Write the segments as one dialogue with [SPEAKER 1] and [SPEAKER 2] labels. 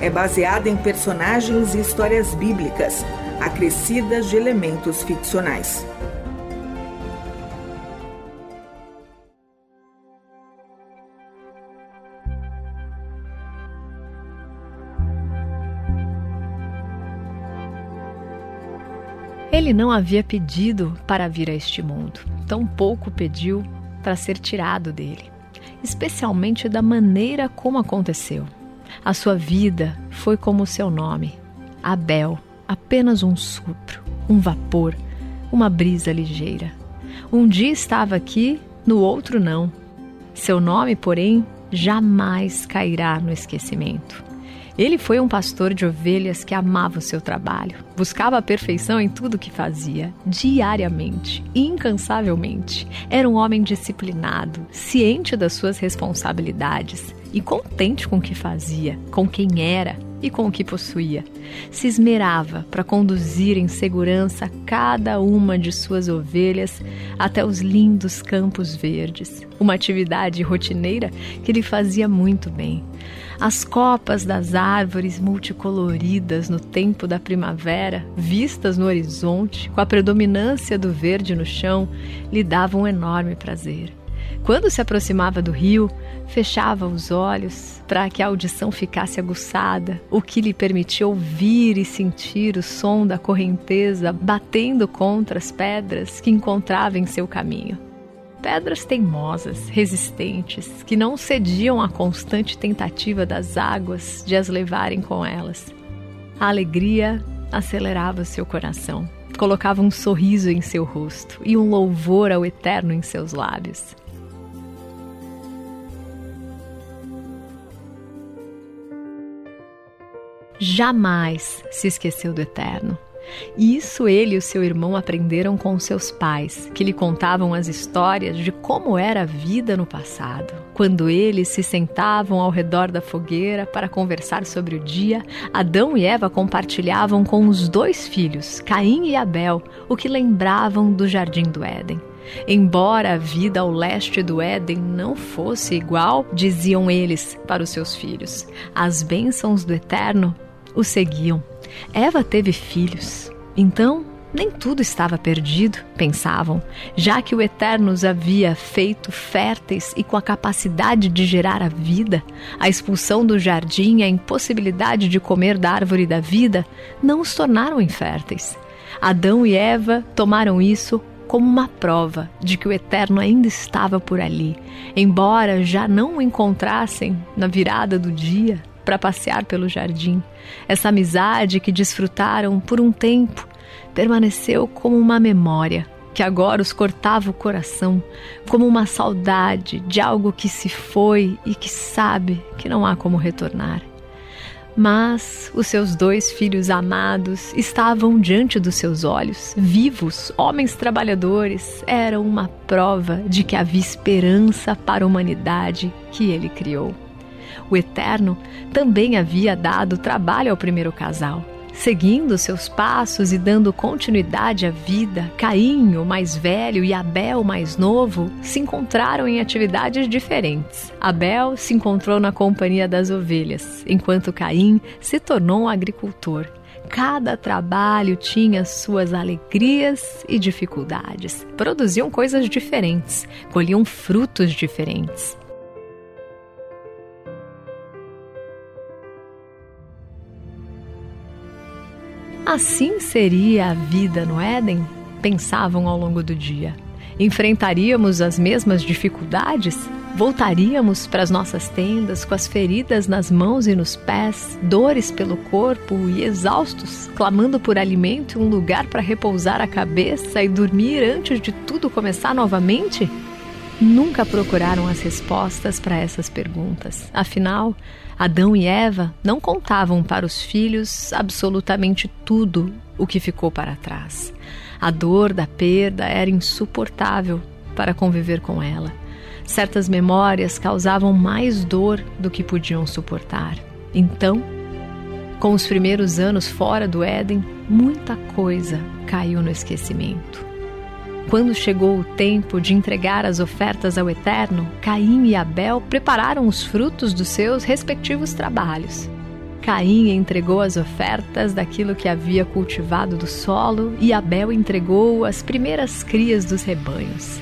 [SPEAKER 1] é baseada em personagens e histórias bíblicas, acrescidas de elementos ficcionais.
[SPEAKER 2] Ele não havia pedido para vir a este mundo, tampouco pediu para ser tirado dele, especialmente da maneira como aconteceu. A sua vida foi como o seu nome, Abel, apenas um sopro, um vapor, uma brisa ligeira. Um dia estava aqui, no outro não. Seu nome, porém, jamais cairá no esquecimento. Ele foi um pastor de ovelhas que amava o seu trabalho, buscava a perfeição em tudo que fazia, diariamente, incansavelmente. Era um homem disciplinado, ciente das suas responsabilidades e contente com o que fazia, com quem era e com o que possuía. Se esmerava para conduzir em segurança cada uma de suas ovelhas até os lindos campos verdes, uma atividade rotineira que lhe fazia muito bem. As copas das árvores multicoloridas no tempo da primavera, vistas no horizonte, com a predominância do verde no chão, lhe davam um enorme prazer. Quando se aproximava do rio, fechava os olhos para que a audição ficasse aguçada, o que lhe permitia ouvir e sentir o som da correnteza batendo contra as pedras que encontrava em seu caminho. Pedras teimosas, resistentes, que não cediam à constante tentativa das águas de as levarem com elas. A alegria acelerava seu coração, colocava um sorriso em seu rosto e um louvor ao eterno em seus lábios. Jamais se esqueceu do eterno. E isso ele e o seu irmão aprenderam com seus pais, que lhe contavam as histórias de como era a vida no passado. Quando eles se sentavam ao redor da fogueira para conversar sobre o dia, Adão e Eva compartilhavam com os dois filhos, Caim e Abel, o que lembravam do jardim do Éden. Embora a vida ao leste do Éden não fosse igual, diziam eles para os seus filhos, as bênçãos do Eterno o seguiam. Eva teve filhos. Então, nem tudo estava perdido, pensavam, já que o Eterno os havia feito férteis e com a capacidade de gerar a vida, a expulsão do jardim e a impossibilidade de comer da árvore da vida não os tornaram inférteis. Adão e Eva tomaram isso como uma prova de que o Eterno ainda estava por ali, embora já não o encontrassem na virada do dia para passear pelo jardim. Essa amizade que desfrutaram por um tempo permaneceu como uma memória que agora os cortava o coração, como uma saudade de algo que se foi e que sabe que não há como retornar. Mas os seus dois filhos amados estavam diante dos seus olhos, vivos, homens trabalhadores, eram uma prova de que havia esperança para a humanidade que ele criou. O Eterno também havia dado trabalho ao primeiro casal. Seguindo seus passos e dando continuidade à vida, Caim, o mais velho, e Abel, o mais novo, se encontraram em atividades diferentes. Abel se encontrou na companhia das ovelhas, enquanto Caim se tornou um agricultor. Cada trabalho tinha suas alegrias e dificuldades. Produziam coisas diferentes, colhiam frutos diferentes. Assim seria a vida no Éden? Pensavam ao longo do dia. Enfrentaríamos as mesmas dificuldades? Voltaríamos para as nossas tendas com as feridas nas mãos e nos pés, dores pelo corpo e exaustos, clamando por alimento e um lugar para repousar a cabeça e dormir antes de tudo começar novamente? Nunca procuraram as respostas para essas perguntas. Afinal, Adão e Eva não contavam para os filhos absolutamente tudo o que ficou para trás. A dor da perda era insuportável para conviver com ela. Certas memórias causavam mais dor do que podiam suportar. Então, com os primeiros anos fora do Éden, muita coisa caiu no esquecimento. Quando chegou o tempo de entregar as ofertas ao Eterno, Caim e Abel prepararam os frutos dos seus respectivos trabalhos. Caim entregou as ofertas daquilo que havia cultivado do solo e Abel entregou as primeiras crias dos rebanhos.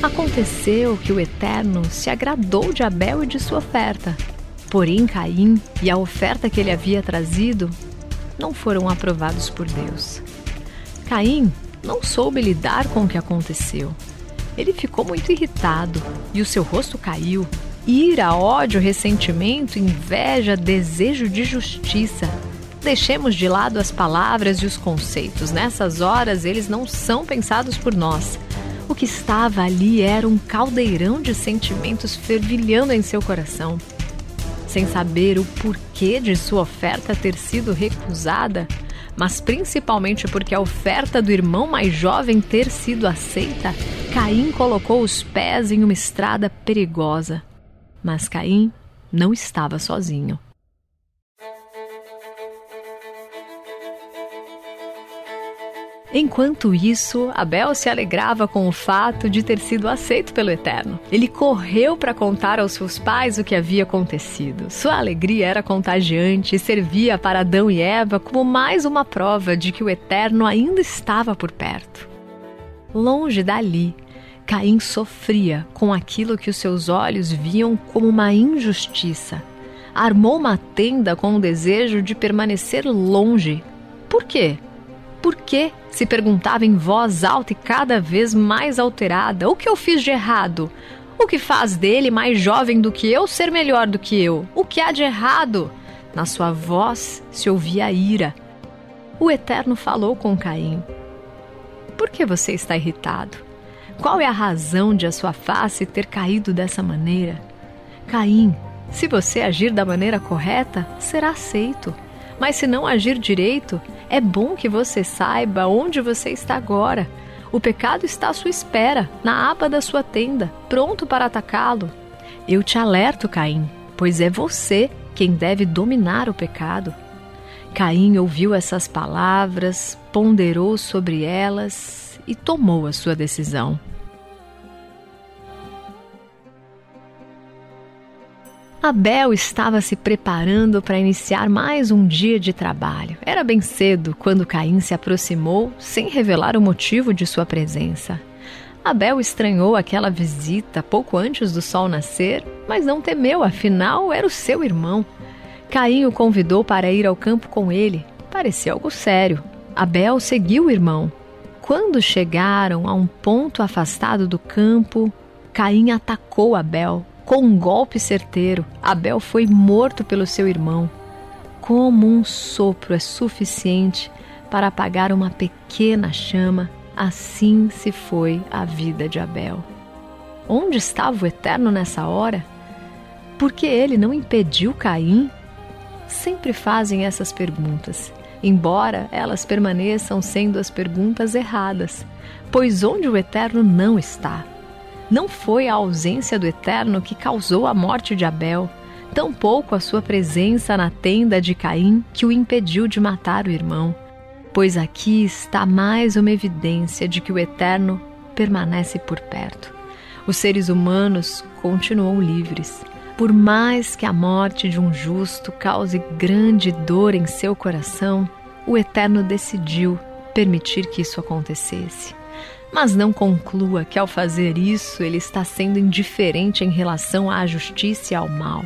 [SPEAKER 2] Aconteceu que o Eterno se agradou de Abel e de sua oferta, Porém, Caim e a oferta que ele havia trazido não foram aprovados por Deus. Caim não soube lidar com o que aconteceu. Ele ficou muito irritado e o seu rosto caiu. Ira, ódio, ressentimento, inveja, desejo de justiça. Deixemos de lado as palavras e os conceitos. Nessas horas, eles não são pensados por nós. O que estava ali era um caldeirão de sentimentos fervilhando em seu coração sem saber o porquê de sua oferta ter sido recusada, mas principalmente porque a oferta do irmão mais jovem ter sido aceita, Caim colocou os pés em uma estrada perigosa. Mas Caim não estava sozinho. Enquanto isso, Abel se alegrava com o fato de ter sido aceito pelo Eterno. Ele correu para contar aos seus pais o que havia acontecido. Sua alegria era contagiante e servia para Adão e Eva como mais uma prova de que o Eterno ainda estava por perto. Longe dali, Caim sofria com aquilo que os seus olhos viam como uma injustiça. Armou uma tenda com o desejo de permanecer longe. Por quê? Por que? se perguntava em voz alta e cada vez mais alterada: O que eu fiz de errado? O que faz dele mais jovem do que eu ser melhor do que eu? O que há de errado? Na sua voz se ouvia ira. O Eterno falou com Caim: Por que você está irritado? Qual é a razão de a sua face ter caído dessa maneira? Caim, se você agir da maneira correta, será aceito. Mas se não agir direito, é bom que você saiba onde você está agora. O pecado está à sua espera, na aba da sua tenda, pronto para atacá-lo. Eu te alerto, Caim, pois é você quem deve dominar o pecado. Caim ouviu essas palavras, ponderou sobre elas e tomou a sua decisão. Abel estava se preparando para iniciar mais um dia de trabalho. Era bem cedo quando Caim se aproximou, sem revelar o motivo de sua presença. Abel estranhou aquela visita pouco antes do sol nascer, mas não temeu, afinal era o seu irmão. Caim o convidou para ir ao campo com ele. Parecia algo sério. Abel seguiu o irmão. Quando chegaram a um ponto afastado do campo, Caim atacou Abel, com um golpe certeiro, Abel foi morto pelo seu irmão. Como um sopro é suficiente para apagar uma pequena chama, assim se foi a vida de Abel. Onde estava o Eterno nessa hora? Por que ele não impediu Caim? Sempre fazem essas perguntas, embora elas permaneçam sendo as perguntas erradas, pois onde o Eterno não está, não foi a ausência do Eterno que causou a morte de Abel, tampouco a sua presença na tenda de Caim que o impediu de matar o irmão. Pois aqui está mais uma evidência de que o Eterno permanece por perto. Os seres humanos continuam livres. Por mais que a morte de um justo cause grande dor em seu coração, o Eterno decidiu permitir que isso acontecesse. Mas não conclua que ao fazer isso ele está sendo indiferente em relação à justiça e ao mal.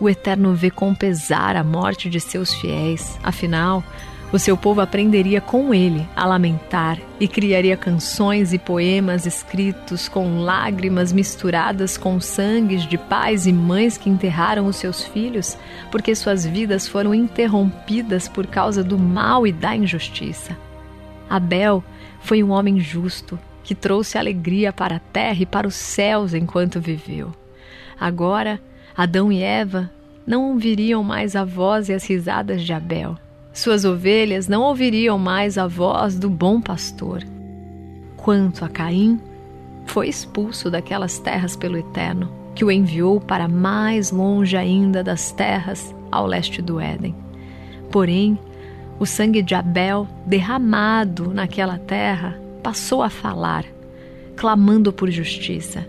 [SPEAKER 2] O Eterno vê com pesar a morte de seus fiéis, afinal, o seu povo aprenderia com ele a lamentar e criaria canções e poemas escritos com lágrimas misturadas com sangues de pais e mães que enterraram os seus filhos, porque suas vidas foram interrompidas por causa do mal e da injustiça. Abel foi um homem justo que trouxe alegria para a terra e para os céus enquanto viveu. Agora, Adão e Eva não ouviriam mais a voz e as risadas de Abel. Suas ovelhas não ouviriam mais a voz do bom pastor. Quanto a Caim, foi expulso daquelas terras pelo Eterno, que o enviou para mais longe ainda das terras ao leste do Éden. Porém, o sangue de Abel, derramado naquela terra, passou a falar, clamando por justiça.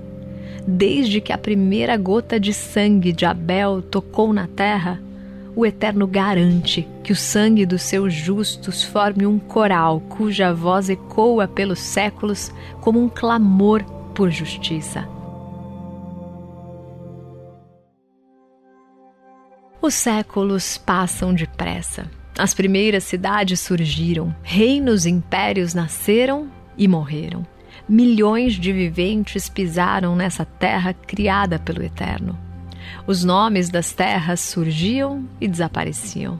[SPEAKER 2] Desde que a primeira gota de sangue de Abel tocou na terra, o Eterno garante que o sangue dos seus justos forme um coral cuja voz ecoa pelos séculos como um clamor por justiça. Os séculos passam depressa. As primeiras cidades surgiram, reinos e impérios nasceram e morreram. Milhões de viventes pisaram nessa terra criada pelo Eterno. Os nomes das terras surgiam e desapareciam.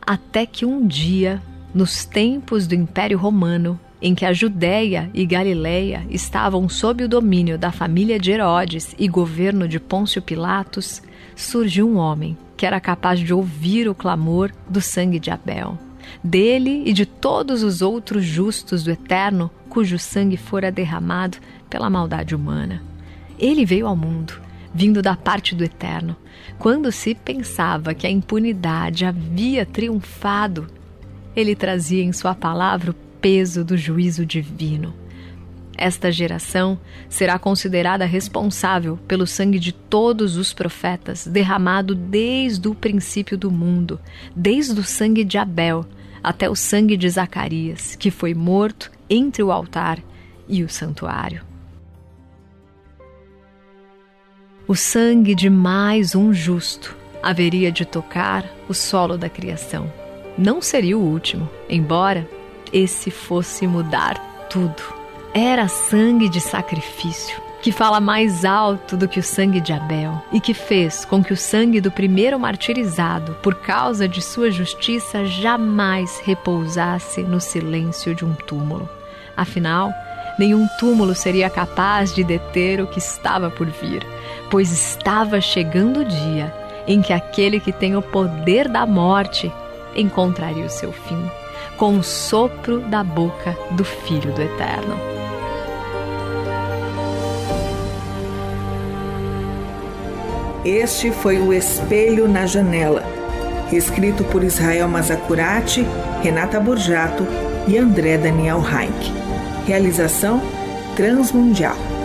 [SPEAKER 2] Até que um dia, nos tempos do Império Romano, em que a Judéia e Galiléia estavam sob o domínio da família de Herodes e governo de Pôncio Pilatos, surgiu um homem que era capaz de ouvir o clamor do sangue de Abel, dele e de todos os outros justos do Eterno cujo sangue fora derramado pela maldade humana. Ele veio ao mundo vindo da parte do Eterno. Quando se pensava que a impunidade havia triunfado, ele trazia em sua palavra o peso do juízo divino. Esta geração será considerada responsável pelo sangue de todos os profetas derramado desde o princípio do mundo, desde o sangue de Abel até o sangue de Zacarias, que foi morto entre o altar e o santuário. O sangue de mais um justo haveria de tocar o solo da criação. Não seria o último, embora esse fosse mudar tudo. Era sangue de sacrifício, que fala mais alto do que o sangue de Abel e que fez com que o sangue do primeiro martirizado, por causa de sua justiça, jamais repousasse no silêncio de um túmulo. Afinal, nenhum túmulo seria capaz de deter o que estava por vir pois estava chegando o dia em que aquele que tem o poder da morte encontraria o seu fim, com o sopro da boca do Filho do Eterno.
[SPEAKER 1] Este foi o Espelho na Janela, escrito por Israel Mazacurati, Renata Borjato e André Daniel Heinck. Realização Transmundial.